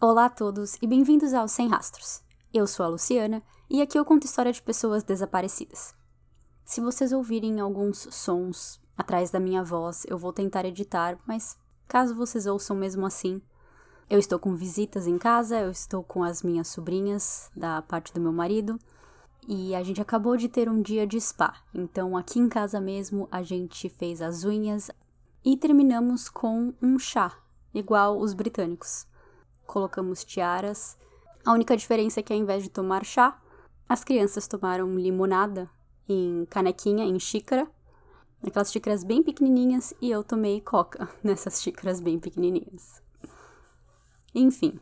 Olá a todos e bem-vindos ao Sem Rastros. Eu sou a Luciana e aqui eu conto história de pessoas desaparecidas. Se vocês ouvirem alguns sons atrás da minha voz, eu vou tentar editar, mas caso vocês ouçam mesmo assim, eu estou com visitas em casa, eu estou com as minhas sobrinhas da parte do meu marido e a gente acabou de ter um dia de spa. Então aqui em casa mesmo a gente fez as unhas e terminamos com um chá, igual os britânicos. Colocamos tiaras. A única diferença é que ao invés de tomar chá, as crianças tomaram limonada em canequinha, em xícara, aquelas xícaras bem pequenininhas, e eu tomei coca nessas xícaras bem pequenininhas. Enfim,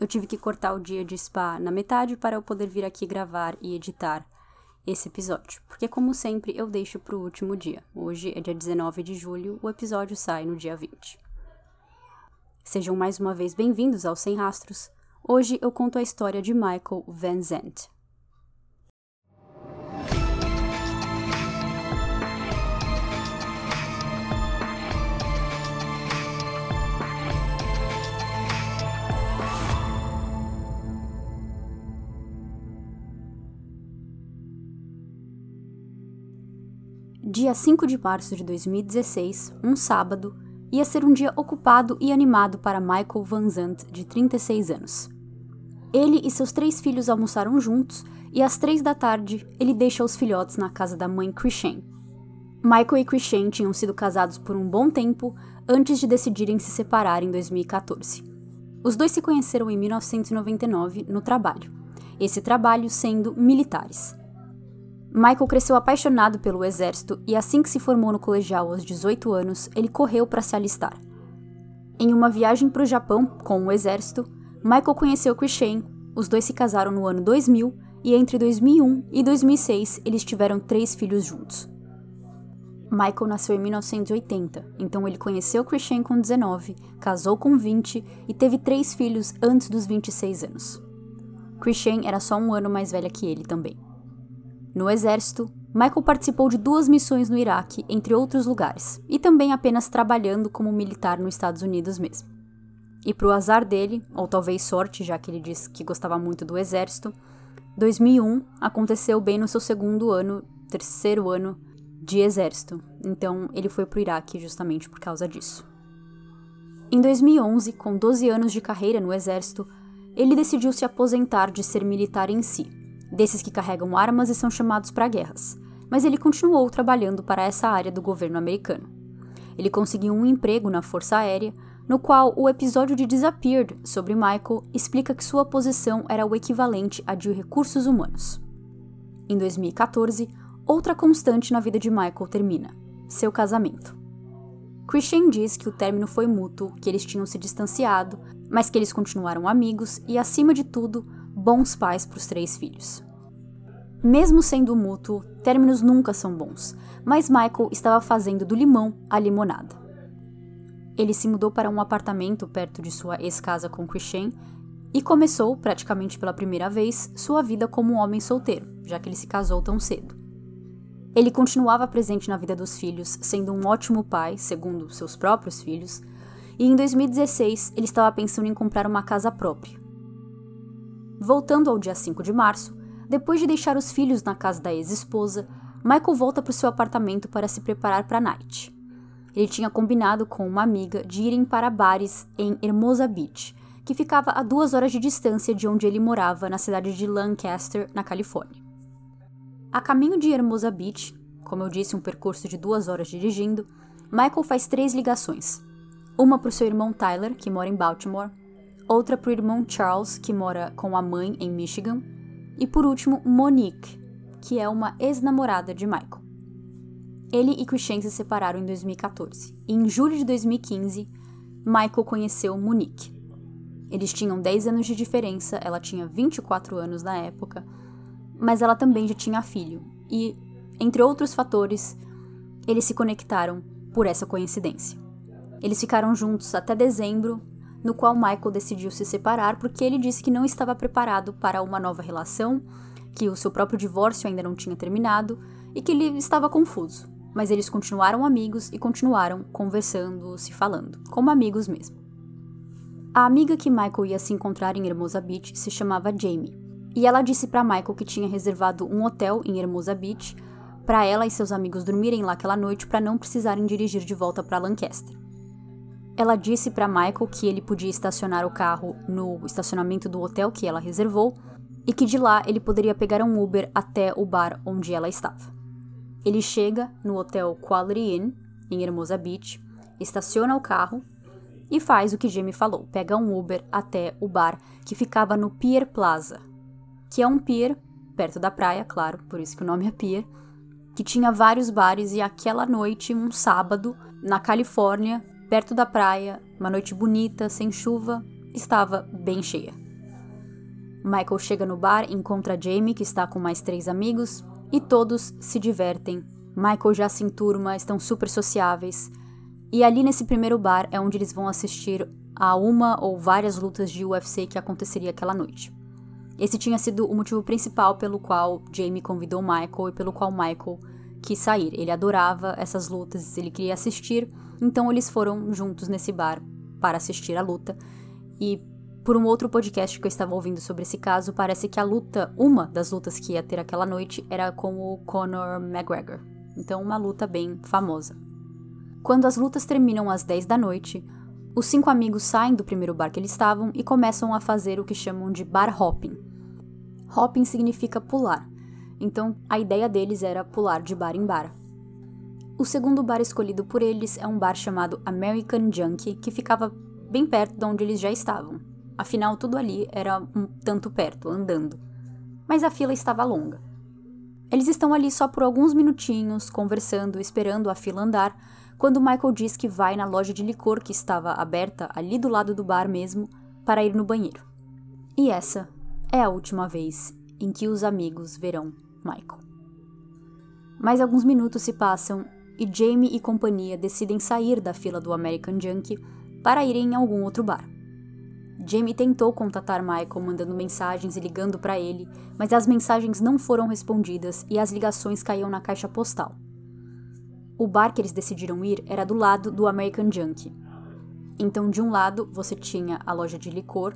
eu tive que cortar o dia de spa na metade para eu poder vir aqui gravar e editar esse episódio, porque como sempre eu deixo para o último dia. Hoje é dia 19 de julho, o episódio sai no dia 20. Sejam mais uma vez bem-vindos ao Sem Rastros. Hoje eu conto a história de Michael Van Zandt. Dia 5 de março de 2016, um sábado, ia ser um dia ocupado e animado para Michael Van Zandt, de 36 anos. Ele e seus três filhos almoçaram juntos e às três da tarde ele deixa os filhotes na casa da mãe Christian. Michael e Christian tinham sido casados por um bom tempo antes de decidirem se separar em 2014. Os dois se conheceram em 1999 no trabalho, esse trabalho sendo militares. Michael cresceu apaixonado pelo exército e assim que se formou no colegial aos 18 anos, ele correu para se alistar. Em uma viagem para o Japão com o exército, Michael conheceu Christian, os dois se casaram no ano 2000 e entre 2001 e 2006 eles tiveram três filhos juntos. Michael nasceu em 1980, então ele conheceu Christian com 19, casou com 20 e teve três filhos antes dos 26 anos. Christian era só um ano mais velha que ele também. No exército, Michael participou de duas missões no Iraque, entre outros lugares, e também apenas trabalhando como militar nos Estados Unidos mesmo. E pro azar dele, ou talvez sorte, já que ele disse que gostava muito do exército, 2001 aconteceu bem no seu segundo ano, terceiro ano de exército. Então ele foi pro Iraque justamente por causa disso. Em 2011, com 12 anos de carreira no exército, ele decidiu se aposentar de ser militar em si desses que carregam armas e são chamados para guerras, mas ele continuou trabalhando para essa área do governo americano. Ele conseguiu um emprego na Força Aérea, no qual o episódio de Disappeared sobre Michael explica que sua posição era o equivalente à de recursos humanos. Em 2014, outra constante na vida de Michael termina: seu casamento. Christian diz que o término foi mútuo, que eles tinham se distanciado, mas que eles continuaram amigos e, acima de tudo, bons pais para os três filhos. Mesmo sendo mútuo, términos nunca são bons, mas Michael estava fazendo do limão a limonada. Ele se mudou para um apartamento perto de sua ex-casa com Christian e começou, praticamente pela primeira vez, sua vida como um homem solteiro, já que ele se casou tão cedo. Ele continuava presente na vida dos filhos, sendo um ótimo pai, segundo seus próprios filhos, e em 2016 ele estava pensando em comprar uma casa própria, Voltando ao dia 5 de março, depois de deixar os filhos na casa da ex-esposa, Michael volta para o seu apartamento para se preparar para a night. Ele tinha combinado com uma amiga de irem para bares em Hermosa Beach, que ficava a duas horas de distância de onde ele morava, na cidade de Lancaster, na Califórnia. A caminho de Hermosa Beach, como eu disse, um percurso de duas horas dirigindo, Michael faz três ligações. Uma para o seu irmão Tyler, que mora em Baltimore, outra para o irmão Charles, que mora com a mãe em Michigan, e por último Monique, que é uma ex-namorada de Michael. Ele e Christian se separaram em 2014, e em julho de 2015, Michael conheceu Monique. Eles tinham 10 anos de diferença, ela tinha 24 anos na época, mas ela também já tinha filho, e, entre outros fatores, eles se conectaram por essa coincidência. Eles ficaram juntos até dezembro no qual Michael decidiu se separar porque ele disse que não estava preparado para uma nova relação, que o seu próprio divórcio ainda não tinha terminado e que ele estava confuso. Mas eles continuaram amigos e continuaram conversando, se falando, como amigos mesmo. A amiga que Michael ia se encontrar em Hermosa Beach se chamava Jamie, e ela disse para Michael que tinha reservado um hotel em Hermosa Beach para ela e seus amigos dormirem lá aquela noite para não precisarem dirigir de volta para Lancaster. Ela disse para Michael que ele podia estacionar o carro no estacionamento do hotel que ela reservou e que de lá ele poderia pegar um Uber até o bar onde ela estava. Ele chega no hotel Quality Inn, em Hermosa Beach, estaciona o carro e faz o que Jamie falou: pega um Uber até o bar que ficava no Pier Plaza, que é um pier perto da praia, claro, por isso que o nome é Pier, que tinha vários bares e aquela noite, um sábado, na Califórnia, perto da praia, uma noite bonita, sem chuva, estava bem cheia. Michael chega no bar, encontra Jamie, que está com mais três amigos, e todos se divertem. Michael já se enturma, estão super sociáveis. E ali nesse primeiro bar é onde eles vão assistir a uma ou várias lutas de UFC que aconteceria aquela noite. Esse tinha sido o motivo principal pelo qual Jamie convidou Michael e pelo qual Michael quis sair. Ele adorava essas lutas, ele queria assistir, então eles foram juntos nesse bar para assistir a luta. E por um outro podcast que eu estava ouvindo sobre esse caso, parece que a luta, uma das lutas que ia ter aquela noite, era com o Conor McGregor. Então, uma luta bem famosa. Quando as lutas terminam às 10 da noite, os cinco amigos saem do primeiro bar que eles estavam e começam a fazer o que chamam de bar hopping. Hopping significa pular, então a ideia deles era pular de bar em bar. O segundo bar escolhido por eles é um bar chamado American Junkie, que ficava bem perto de onde eles já estavam. Afinal, tudo ali era um tanto perto, andando. Mas a fila estava longa. Eles estão ali só por alguns minutinhos, conversando, esperando a fila andar, quando Michael diz que vai na loja de licor que estava aberta ali do lado do bar mesmo para ir no banheiro. E essa é a última vez em que os amigos verão Michael. Mais alguns minutos se passam e Jamie e companhia decidem sair da fila do American Junkie para irem em algum outro bar. Jamie tentou contatar Michael mandando mensagens e ligando para ele, mas as mensagens não foram respondidas e as ligações caíam na caixa postal. O bar que eles decidiram ir era do lado do American Junkie. Então, de um lado, você tinha a loja de licor,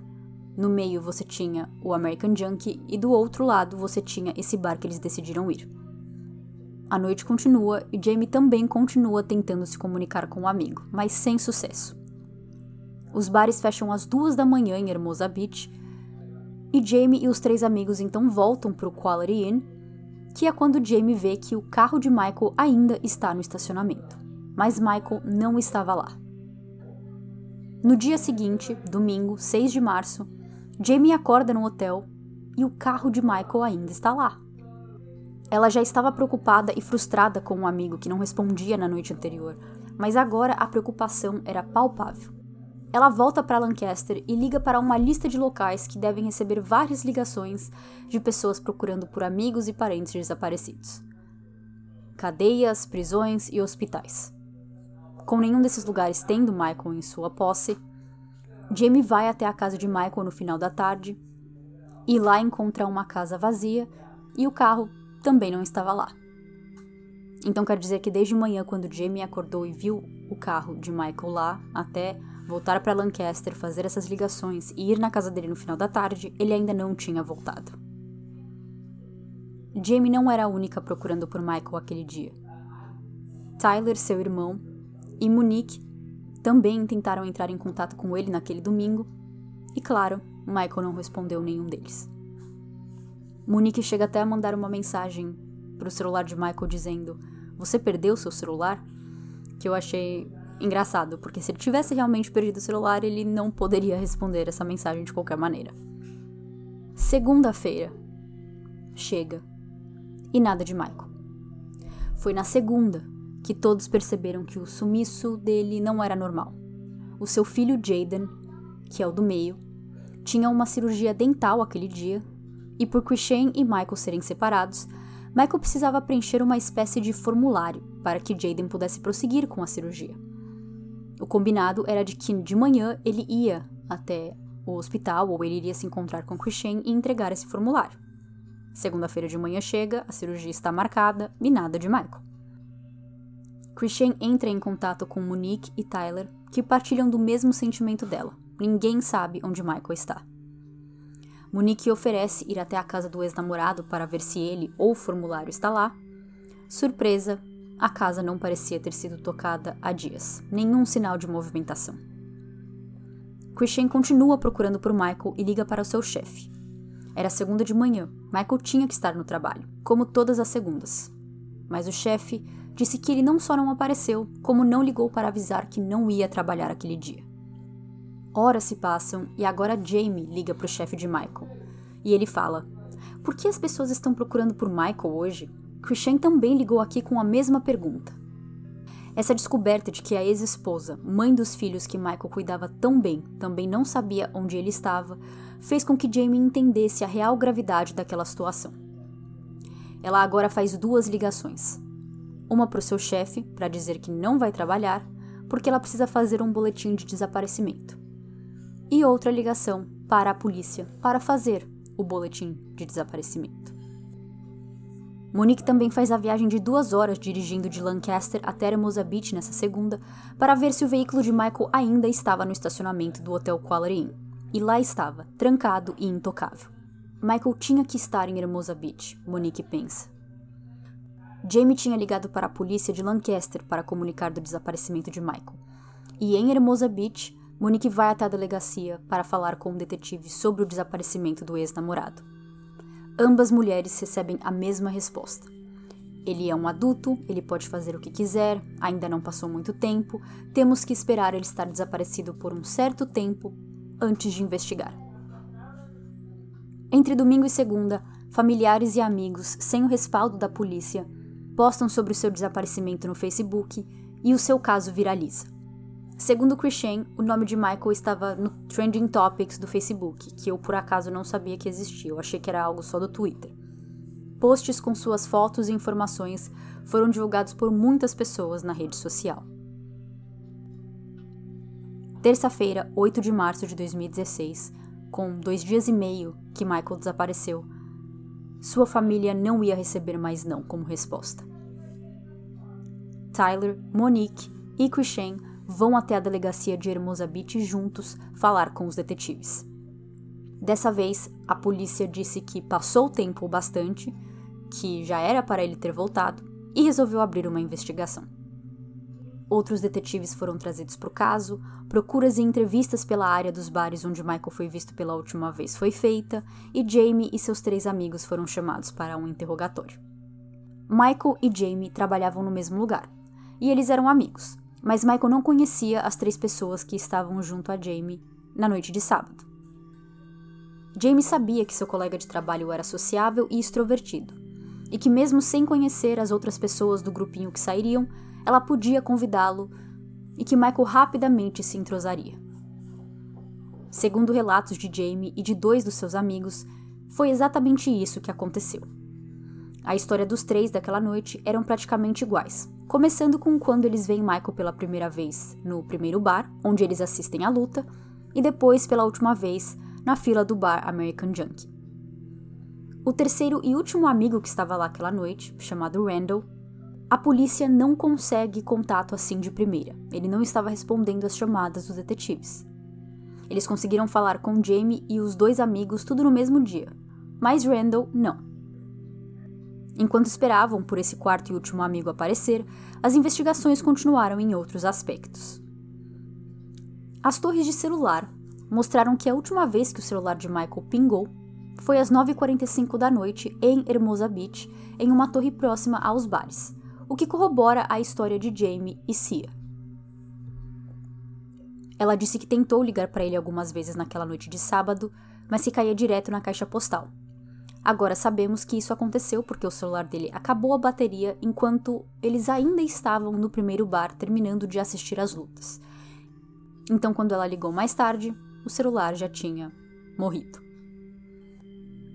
no meio você tinha o American Junkie e do outro lado você tinha esse bar que eles decidiram ir. A noite continua e Jamie também continua tentando se comunicar com o amigo, mas sem sucesso. Os bares fecham às duas da manhã em Hermosa Beach e Jamie e os três amigos então voltam para o Quality Inn que é quando Jamie vê que o carro de Michael ainda está no estacionamento. Mas Michael não estava lá. No dia seguinte, domingo, 6 de março, Jamie acorda no hotel e o carro de Michael ainda está lá. Ela já estava preocupada e frustrada com o um amigo que não respondia na noite anterior, mas agora a preocupação era palpável. Ela volta para Lancaster e liga para uma lista de locais que devem receber várias ligações de pessoas procurando por amigos e parentes desaparecidos. Cadeias, prisões e hospitais. Com nenhum desses lugares tendo Michael em sua posse, Jamie vai até a casa de Michael no final da tarde e lá encontra uma casa vazia e o carro também não estava lá. Então quer dizer que desde manhã, quando Jamie acordou e viu o carro de Michael lá, até voltar para Lancaster, fazer essas ligações e ir na casa dele no final da tarde, ele ainda não tinha voltado. Jamie não era a única procurando por Michael aquele dia. Tyler, seu irmão, e Monique também tentaram entrar em contato com ele naquele domingo, e claro, Michael não respondeu nenhum deles. Monique chega até a mandar uma mensagem para o celular de Michael dizendo: Você perdeu seu celular? Que eu achei engraçado, porque se ele tivesse realmente perdido o celular, ele não poderia responder essa mensagem de qualquer maneira. Segunda-feira. Chega. E nada de Michael. Foi na segunda que todos perceberam que o sumiço dele não era normal. O seu filho Jaden, que é o do meio, tinha uma cirurgia dental aquele dia, e por Christian e Michael serem separados, Michael precisava preencher uma espécie de formulário para que Jaden pudesse prosseguir com a cirurgia. O combinado era de que de manhã ele ia até o hospital ou ele iria se encontrar com Christian e entregar esse formulário. Segunda-feira de manhã chega, a cirurgia está marcada e nada de Michael. Christian entra em contato com Monique e Tyler, que partilham do mesmo sentimento dela, ninguém sabe onde Michael está. Monique oferece ir até a casa do ex-namorado para ver se ele ou o formulário está lá. Surpresa, a casa não parecia ter sido tocada há dias, nenhum sinal de movimentação. Christian continua procurando por Michael e liga para o seu chefe. Era segunda de manhã, Michael tinha que estar no trabalho, como todas as segundas. Mas o chefe disse que ele não só não apareceu, como não ligou para avisar que não ia trabalhar aquele dia. Horas se passam e agora Jamie liga para o chefe de Michael. E ele fala: Por que as pessoas estão procurando por Michael hoje? Christian também ligou aqui com a mesma pergunta. Essa descoberta de que a ex-esposa, mãe dos filhos que Michael cuidava tão bem, também não sabia onde ele estava, fez com que Jamie entendesse a real gravidade daquela situação. Ela agora faz duas ligações. Uma para o seu chefe, para dizer que não vai trabalhar, porque ela precisa fazer um boletim de desaparecimento e outra ligação para a polícia para fazer o boletim de desaparecimento. Monique também faz a viagem de duas horas dirigindo de Lancaster até Hermosa Beach nessa segunda para ver se o veículo de Michael ainda estava no estacionamento do Hotel Quality Inn. E lá estava, trancado e intocável. Michael tinha que estar em Hermosa Beach, Monique pensa. Jamie tinha ligado para a polícia de Lancaster para comunicar do desaparecimento de Michael. E em Hermosa Beach, Monique vai até a delegacia para falar com o um detetive sobre o desaparecimento do ex-namorado. Ambas mulheres recebem a mesma resposta. Ele é um adulto, ele pode fazer o que quiser, ainda não passou muito tempo, temos que esperar ele estar desaparecido por um certo tempo antes de investigar. Entre domingo e segunda, familiares e amigos, sem o respaldo da polícia, postam sobre o seu desaparecimento no Facebook e o seu caso viraliza. Segundo Christian, o nome de Michael estava no Trending Topics do Facebook, que eu por acaso não sabia que existia, eu achei que era algo só do Twitter. Posts com suas fotos e informações foram divulgados por muitas pessoas na rede social. Terça-feira, 8 de março de 2016, com dois dias e meio que Michael desapareceu, sua família não ia receber mais não como resposta. Tyler, Monique e Christian vão até a delegacia de Hermosa Beach juntos falar com os detetives. Dessa vez, a polícia disse que passou o tempo bastante, que já era para ele ter voltado, e resolveu abrir uma investigação. Outros detetives foram trazidos para o caso, procuras e entrevistas pela área dos bares onde Michael foi visto pela última vez foi feita, e Jamie e seus três amigos foram chamados para um interrogatório. Michael e Jamie trabalhavam no mesmo lugar, e eles eram amigos, mas Michael não conhecia as três pessoas que estavam junto a Jamie na noite de sábado. Jamie sabia que seu colega de trabalho era sociável e extrovertido, e que, mesmo sem conhecer as outras pessoas do grupinho que sairiam, ela podia convidá-lo e que Michael rapidamente se entrosaria. Segundo relatos de Jamie e de dois dos seus amigos, foi exatamente isso que aconteceu. A história dos três daquela noite eram praticamente iguais, começando com quando eles veem Michael pela primeira vez no primeiro bar, onde eles assistem à luta, e depois pela última vez na fila do bar American Junkie. O terceiro e último amigo que estava lá aquela noite, chamado Randall, a polícia não consegue contato assim de primeira. Ele não estava respondendo às chamadas dos detetives. Eles conseguiram falar com Jamie e os dois amigos tudo no mesmo dia, mas Randall não. Enquanto esperavam por esse quarto e último amigo aparecer, as investigações continuaram em outros aspectos. As torres de celular mostraram que a última vez que o celular de Michael pingou foi às 9h45 da noite em Hermosa Beach, em uma torre próxima aos bares, o que corrobora a história de Jamie e Cia. Ela disse que tentou ligar para ele algumas vezes naquela noite de sábado, mas que caía direto na caixa postal, Agora sabemos que isso aconteceu porque o celular dele acabou a bateria enquanto eles ainda estavam no primeiro bar terminando de assistir às lutas. Então, quando ela ligou mais tarde, o celular já tinha morrido.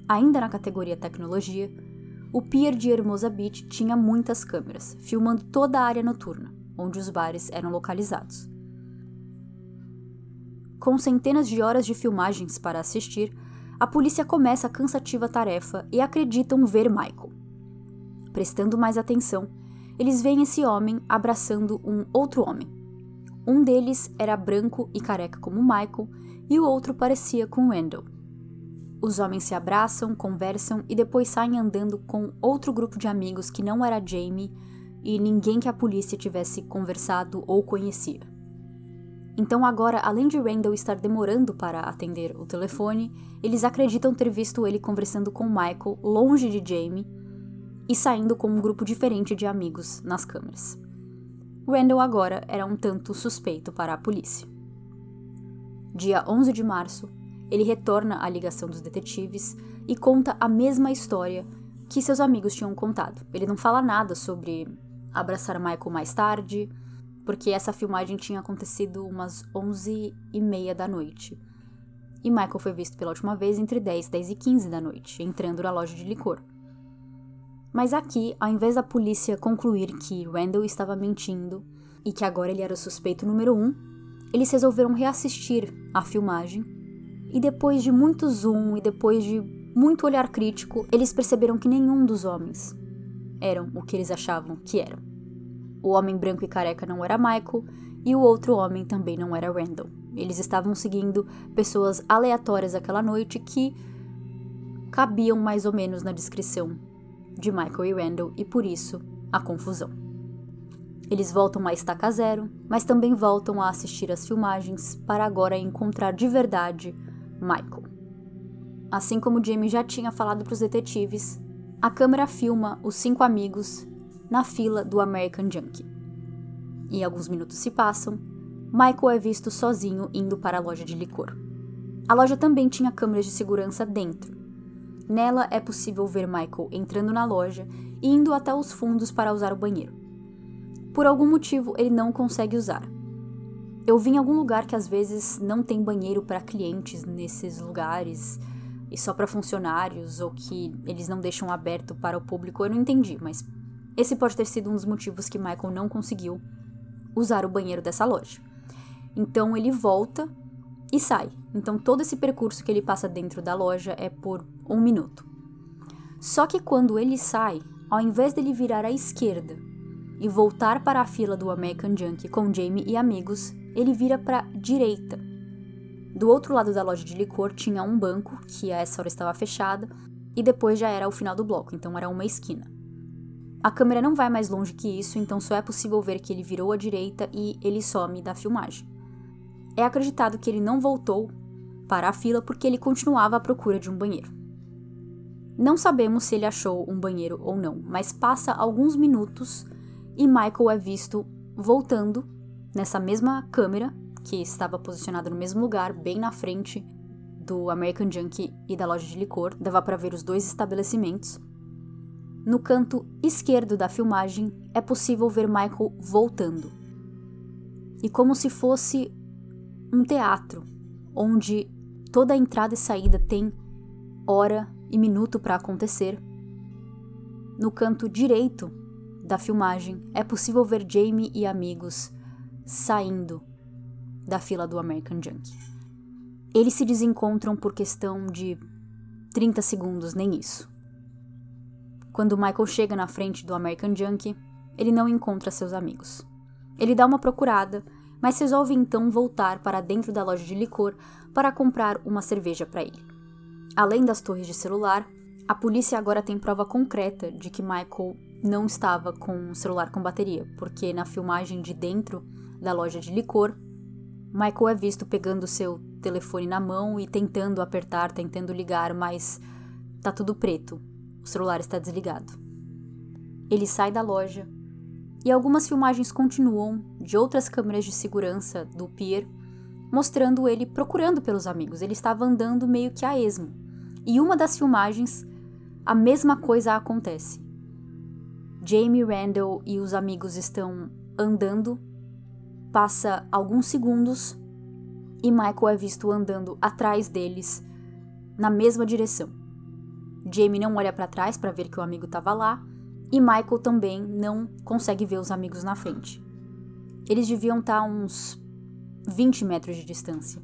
Ainda na categoria tecnologia, o pier de Hermosa Beach tinha muitas câmeras, filmando toda a área noturna, onde os bares eram localizados. Com centenas de horas de filmagens para assistir, a polícia começa a cansativa tarefa e acreditam ver Michael. Prestando mais atenção, eles veem esse homem abraçando um outro homem. Um deles era branco e careca como Michael, e o outro parecia com Randall. Os homens se abraçam, conversam e depois saem andando com outro grupo de amigos que não era Jamie e ninguém que a polícia tivesse conversado ou conhecia. Então, agora, além de Randall estar demorando para atender o telefone, eles acreditam ter visto ele conversando com Michael longe de Jamie e saindo com um grupo diferente de amigos nas câmeras. Randall agora era um tanto suspeito para a polícia. Dia 11 de março, ele retorna à ligação dos detetives e conta a mesma história que seus amigos tinham contado. Ele não fala nada sobre abraçar Michael mais tarde, porque essa filmagem tinha acontecido umas 11 e meia da noite. E Michael foi visto pela última vez entre 10, 10 e 15 da noite, entrando na loja de licor. Mas aqui, ao invés da polícia concluir que Randall estava mentindo e que agora ele era o suspeito número um, eles resolveram reassistir a filmagem. E depois de muito zoom e depois de muito olhar crítico, eles perceberam que nenhum dos homens eram o que eles achavam que eram. O homem branco e careca não era Michael e o outro homem também não era Randall. Eles estavam seguindo pessoas aleatórias aquela noite que cabiam mais ou menos na descrição de Michael e Randall e por isso a confusão. Eles voltam a estaca zero, mas também voltam a assistir às filmagens para agora encontrar de verdade Michael. Assim como Jamie já tinha falado para os detetives, a câmera filma os cinco amigos na fila do American Junkie. E alguns minutos se passam, Michael é visto sozinho indo para a loja de licor. A loja também tinha câmeras de segurança dentro. Nela é possível ver Michael entrando na loja e indo até os fundos para usar o banheiro. Por algum motivo, ele não consegue usar. Eu vi em algum lugar que às vezes não tem banheiro para clientes nesses lugares e só para funcionários ou que eles não deixam aberto para o público. Eu não entendi, mas esse pode ter sido um dos motivos que Michael não conseguiu usar o banheiro dessa loja. Então ele volta e sai. Então todo esse percurso que ele passa dentro da loja é por um minuto. Só que quando ele sai, ao invés dele virar à esquerda e voltar para a fila do American Junk com Jamie e amigos, ele vira para direita. Do outro lado da loja de licor tinha um banco, que a essa hora estava fechada, e depois já era o final do bloco, então era uma esquina. A câmera não vai mais longe que isso, então só é possível ver que ele virou à direita e ele some da filmagem. É acreditado que ele não voltou para a fila porque ele continuava à procura de um banheiro. Não sabemos se ele achou um banheiro ou não, mas passa alguns minutos e Michael é visto voltando nessa mesma câmera que estava posicionada no mesmo lugar, bem na frente do American Junkie e da loja de licor. Dava para ver os dois estabelecimentos. No canto esquerdo da filmagem é possível ver Michael voltando. E como se fosse um teatro, onde toda entrada e saída tem hora e minuto para acontecer. No canto direito da filmagem é possível ver Jamie e amigos saindo da fila do American Junkie. Eles se desencontram por questão de 30 segundos, nem isso. Quando Michael chega na frente do American Junkie, ele não encontra seus amigos. Ele dá uma procurada, mas resolve então voltar para dentro da loja de licor para comprar uma cerveja para ele. Além das torres de celular, a polícia agora tem prova concreta de que Michael não estava com o celular com bateria, porque na filmagem de dentro da loja de licor, Michael é visto pegando seu telefone na mão e tentando apertar, tentando ligar, mas tá tudo preto, o celular está desligado. Ele sai da loja e algumas filmagens continuam de outras câmeras de segurança do pier, mostrando ele procurando pelos amigos. Ele estava andando meio que a esmo. E uma das filmagens, a mesma coisa acontece. Jamie Randall e os amigos estão andando, passa alguns segundos e Michael é visto andando atrás deles na mesma direção. Jamie não olha para trás para ver que o amigo estava lá, e Michael também não consegue ver os amigos na frente. Eles deviam estar tá uns 20 metros de distância.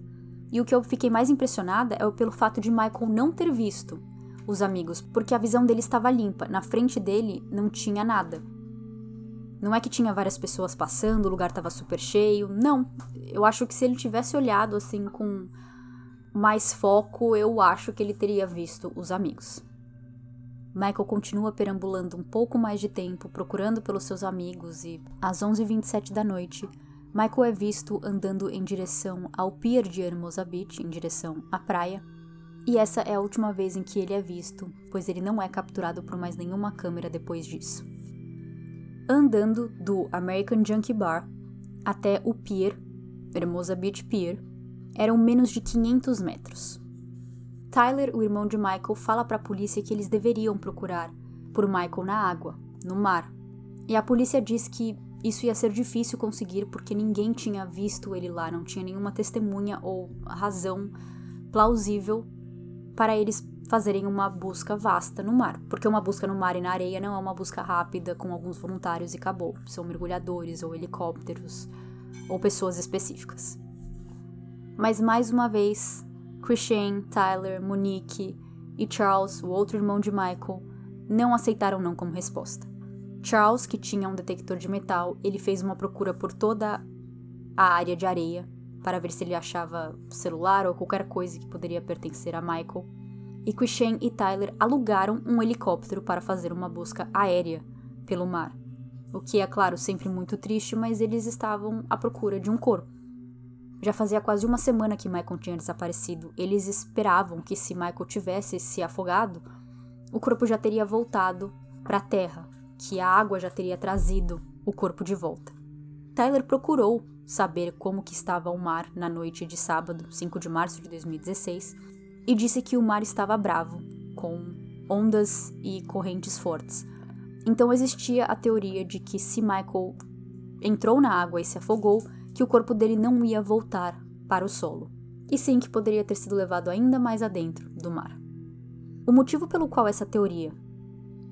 E o que eu fiquei mais impressionada é pelo fato de Michael não ter visto os amigos, porque a visão dele estava limpa, na frente dele não tinha nada. Não é que tinha várias pessoas passando, o lugar estava super cheio, não. Eu acho que se ele tivesse olhado assim com mais foco, eu acho que ele teria visto os amigos. Michael continua perambulando um pouco mais de tempo, procurando pelos seus amigos, e às 11h27 da noite, Michael é visto andando em direção ao pier de Hermosa Beach, em direção à praia, e essa é a última vez em que ele é visto, pois ele não é capturado por mais nenhuma câmera depois disso. Andando do American Junkie Bar até o pier, Hermosa Beach Pier, eram menos de 500 metros. Tyler, o irmão de Michael, fala para a polícia que eles deveriam procurar por Michael na água, no mar. E a polícia diz que isso ia ser difícil conseguir porque ninguém tinha visto ele lá, não tinha nenhuma testemunha ou razão plausível para eles fazerem uma busca vasta no mar. Porque uma busca no mar e na areia não é uma busca rápida com alguns voluntários e acabou. São mergulhadores ou helicópteros ou pessoas específicas. Mas mais uma vez, Christian, Tyler, Monique e Charles, o outro irmão de Michael, não aceitaram não como resposta. Charles, que tinha um detector de metal, ele fez uma procura por toda a área de areia para ver se ele achava celular ou qualquer coisa que poderia pertencer a Michael. E Christian e Tyler alugaram um helicóptero para fazer uma busca aérea pelo mar. O que é, claro, sempre muito triste, mas eles estavam à procura de um corpo. Já fazia quase uma semana que Michael tinha desaparecido. Eles esperavam que, se Michael tivesse se afogado, o corpo já teria voltado para a terra, que a água já teria trazido o corpo de volta. Tyler procurou saber como que estava o mar na noite de sábado, 5 de março de 2016, e disse que o mar estava bravo, com ondas e correntes fortes. Então existia a teoria de que se Michael entrou na água e se afogou, que o corpo dele não ia voltar para o solo, e sim que poderia ter sido levado ainda mais adentro do mar. O motivo pelo qual essa teoria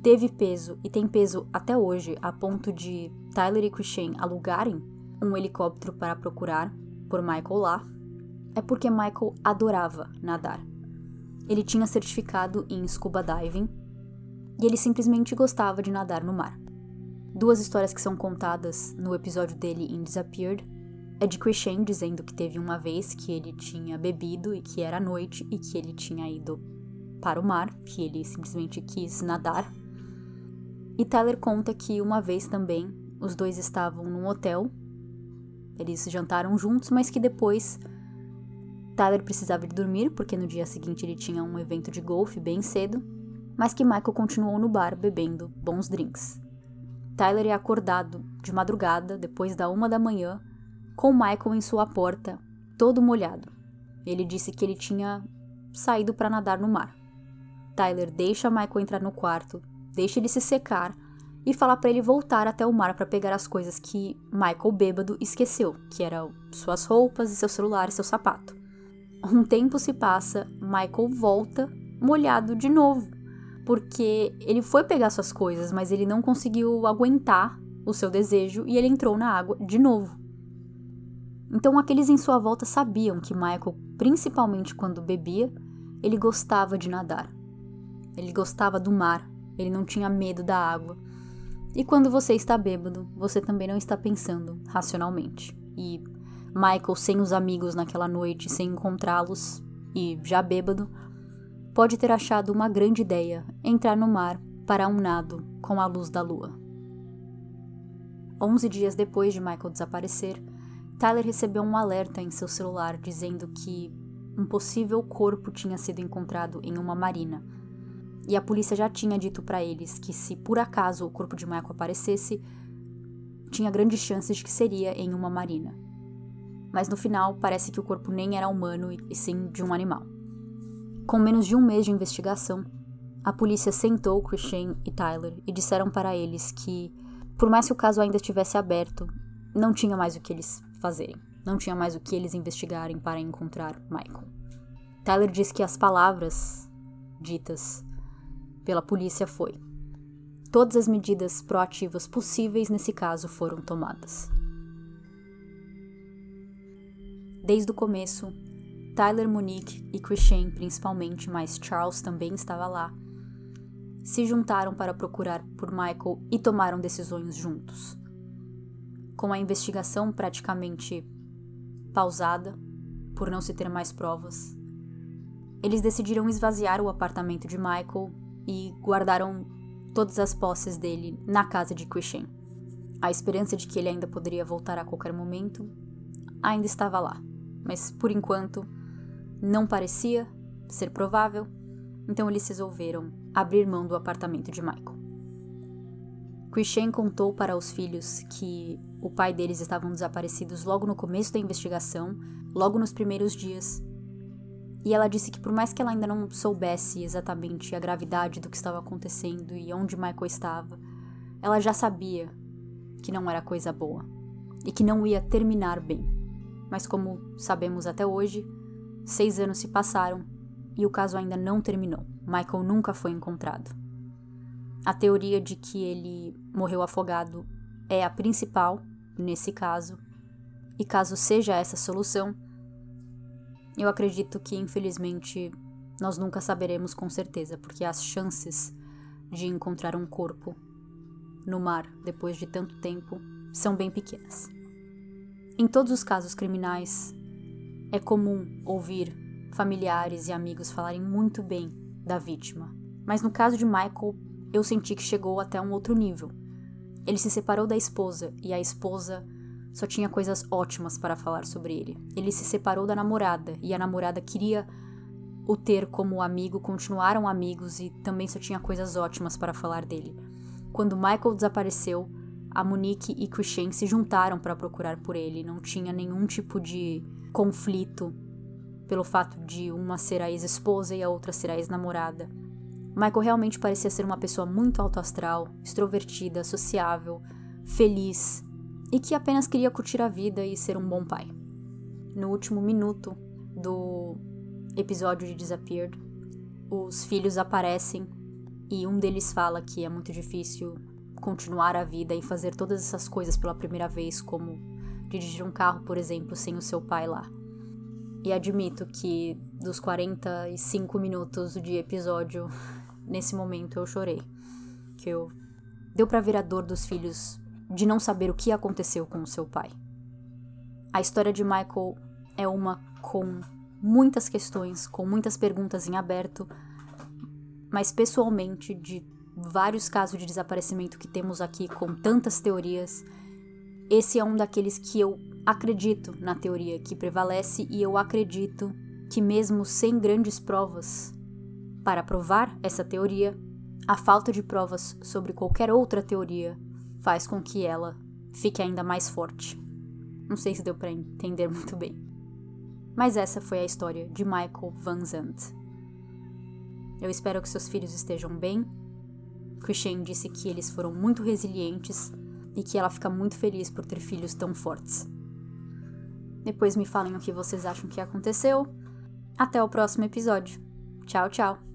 teve peso e tem peso até hoje, a ponto de Tyler e Christian alugarem um helicóptero para procurar por Michael lá, é porque Michael adorava nadar. Ele tinha certificado em scuba diving e ele simplesmente gostava de nadar no mar. Duas histórias que são contadas no episódio dele em Disappeared é de Christian dizendo que teve uma vez que ele tinha bebido e que era noite e que ele tinha ido para o mar, que ele simplesmente quis nadar. E Tyler conta que uma vez também os dois estavam num hotel, eles jantaram juntos, mas que depois Tyler precisava de dormir porque no dia seguinte ele tinha um evento de golfe bem cedo, mas que Michael continuou no bar bebendo bons drinks. Tyler é acordado de madrugada, depois da uma da manhã, com Michael em sua porta, todo molhado. Ele disse que ele tinha saído para nadar no mar. Tyler deixa Michael entrar no quarto, deixa ele se secar e fala para ele voltar até o mar para pegar as coisas que Michael bêbado esqueceu, que eram suas roupas seu celular e seu sapato. Um tempo se passa, Michael volta molhado de novo, porque ele foi pegar suas coisas, mas ele não conseguiu aguentar o seu desejo e ele entrou na água de novo. Então aqueles em sua volta sabiam que Michael, principalmente quando bebia, ele gostava de nadar. Ele gostava do mar, ele não tinha medo da água. E quando você está bêbado, você também não está pensando racionalmente. E Michael, sem os amigos naquela noite, sem encontrá-los e já bêbado, pode ter achado uma grande ideia entrar no mar para um nado com a luz da lua. Onze dias depois de Michael desaparecer, Tyler recebeu um alerta em seu celular dizendo que um possível corpo tinha sido encontrado em uma marina. E a polícia já tinha dito para eles que se por acaso o corpo de Michael aparecesse, tinha grandes chances de que seria em uma marina. Mas no final parece que o corpo nem era humano e sim de um animal. Com menos de um mês de investigação, a polícia sentou Christian e Tyler e disseram para eles que, por mais que o caso ainda estivesse aberto, não tinha mais o que eles fazerem. Não tinha mais o que eles investigarem para encontrar Michael. Tyler diz que as palavras ditas pela polícia foi: Todas as medidas proativas possíveis nesse caso foram tomadas. Desde o começo, Tyler, Monique e Christian, principalmente, mas Charles também estava lá, se juntaram para procurar por Michael e tomaram decisões juntos com a investigação praticamente pausada, por não se ter mais provas, eles decidiram esvaziar o apartamento de Michael e guardaram todas as posses dele na casa de Christian. A esperança de que ele ainda poderia voltar a qualquer momento ainda estava lá, mas por enquanto não parecia ser provável, então eles resolveram abrir mão do apartamento de Michael. Christian contou para os filhos que o pai deles estavam desaparecidos logo no começo da investigação, logo nos primeiros dias, e ela disse que por mais que ela ainda não soubesse exatamente a gravidade do que estava acontecendo e onde Michael estava, ela já sabia que não era coisa boa e que não ia terminar bem. Mas como sabemos até hoje, seis anos se passaram e o caso ainda não terminou. Michael nunca foi encontrado. A teoria de que ele morreu afogado é a principal nesse caso, e caso seja essa a solução, eu acredito que, infelizmente, nós nunca saberemos com certeza, porque as chances de encontrar um corpo no mar depois de tanto tempo são bem pequenas. Em todos os casos criminais, é comum ouvir familiares e amigos falarem muito bem da vítima, mas no caso de Michael, eu senti que chegou até um outro nível. Ele se separou da esposa e a esposa só tinha coisas ótimas para falar sobre ele. Ele se separou da namorada e a namorada queria o ter como amigo, continuaram amigos e também só tinha coisas ótimas para falar dele. Quando Michael desapareceu, a Monique e Christian se juntaram para procurar por ele. Não tinha nenhum tipo de conflito pelo fato de uma ser a ex-esposa e a outra ser a ex-namorada. Michael realmente parecia ser uma pessoa muito autoastral, extrovertida, sociável, feliz e que apenas queria curtir a vida e ser um bom pai. No último minuto do episódio de Disappeared, os filhos aparecem e um deles fala que é muito difícil continuar a vida e fazer todas essas coisas pela primeira vez, como dirigir um carro, por exemplo, sem o seu pai lá. E admito que dos 45 minutos de episódio, nesse momento eu chorei. Que eu deu para ver a dor dos filhos de não saber o que aconteceu com o seu pai. A história de Michael é uma com muitas questões, com muitas perguntas em aberto, mas pessoalmente, de vários casos de desaparecimento que temos aqui com tantas teorias, esse é um daqueles que eu acredito na teoria que prevalece e eu acredito que, mesmo sem grandes provas para provar essa teoria, a falta de provas sobre qualquer outra teoria faz com que ela fique ainda mais forte. Não sei se deu para entender muito bem. Mas essa foi a história de Michael Van Zandt. Eu espero que seus filhos estejam bem. Christian disse que eles foram muito resilientes e que ela fica muito feliz por ter filhos tão fortes. Depois me falem o que vocês acham que aconteceu. Até o próximo episódio. Tchau, tchau.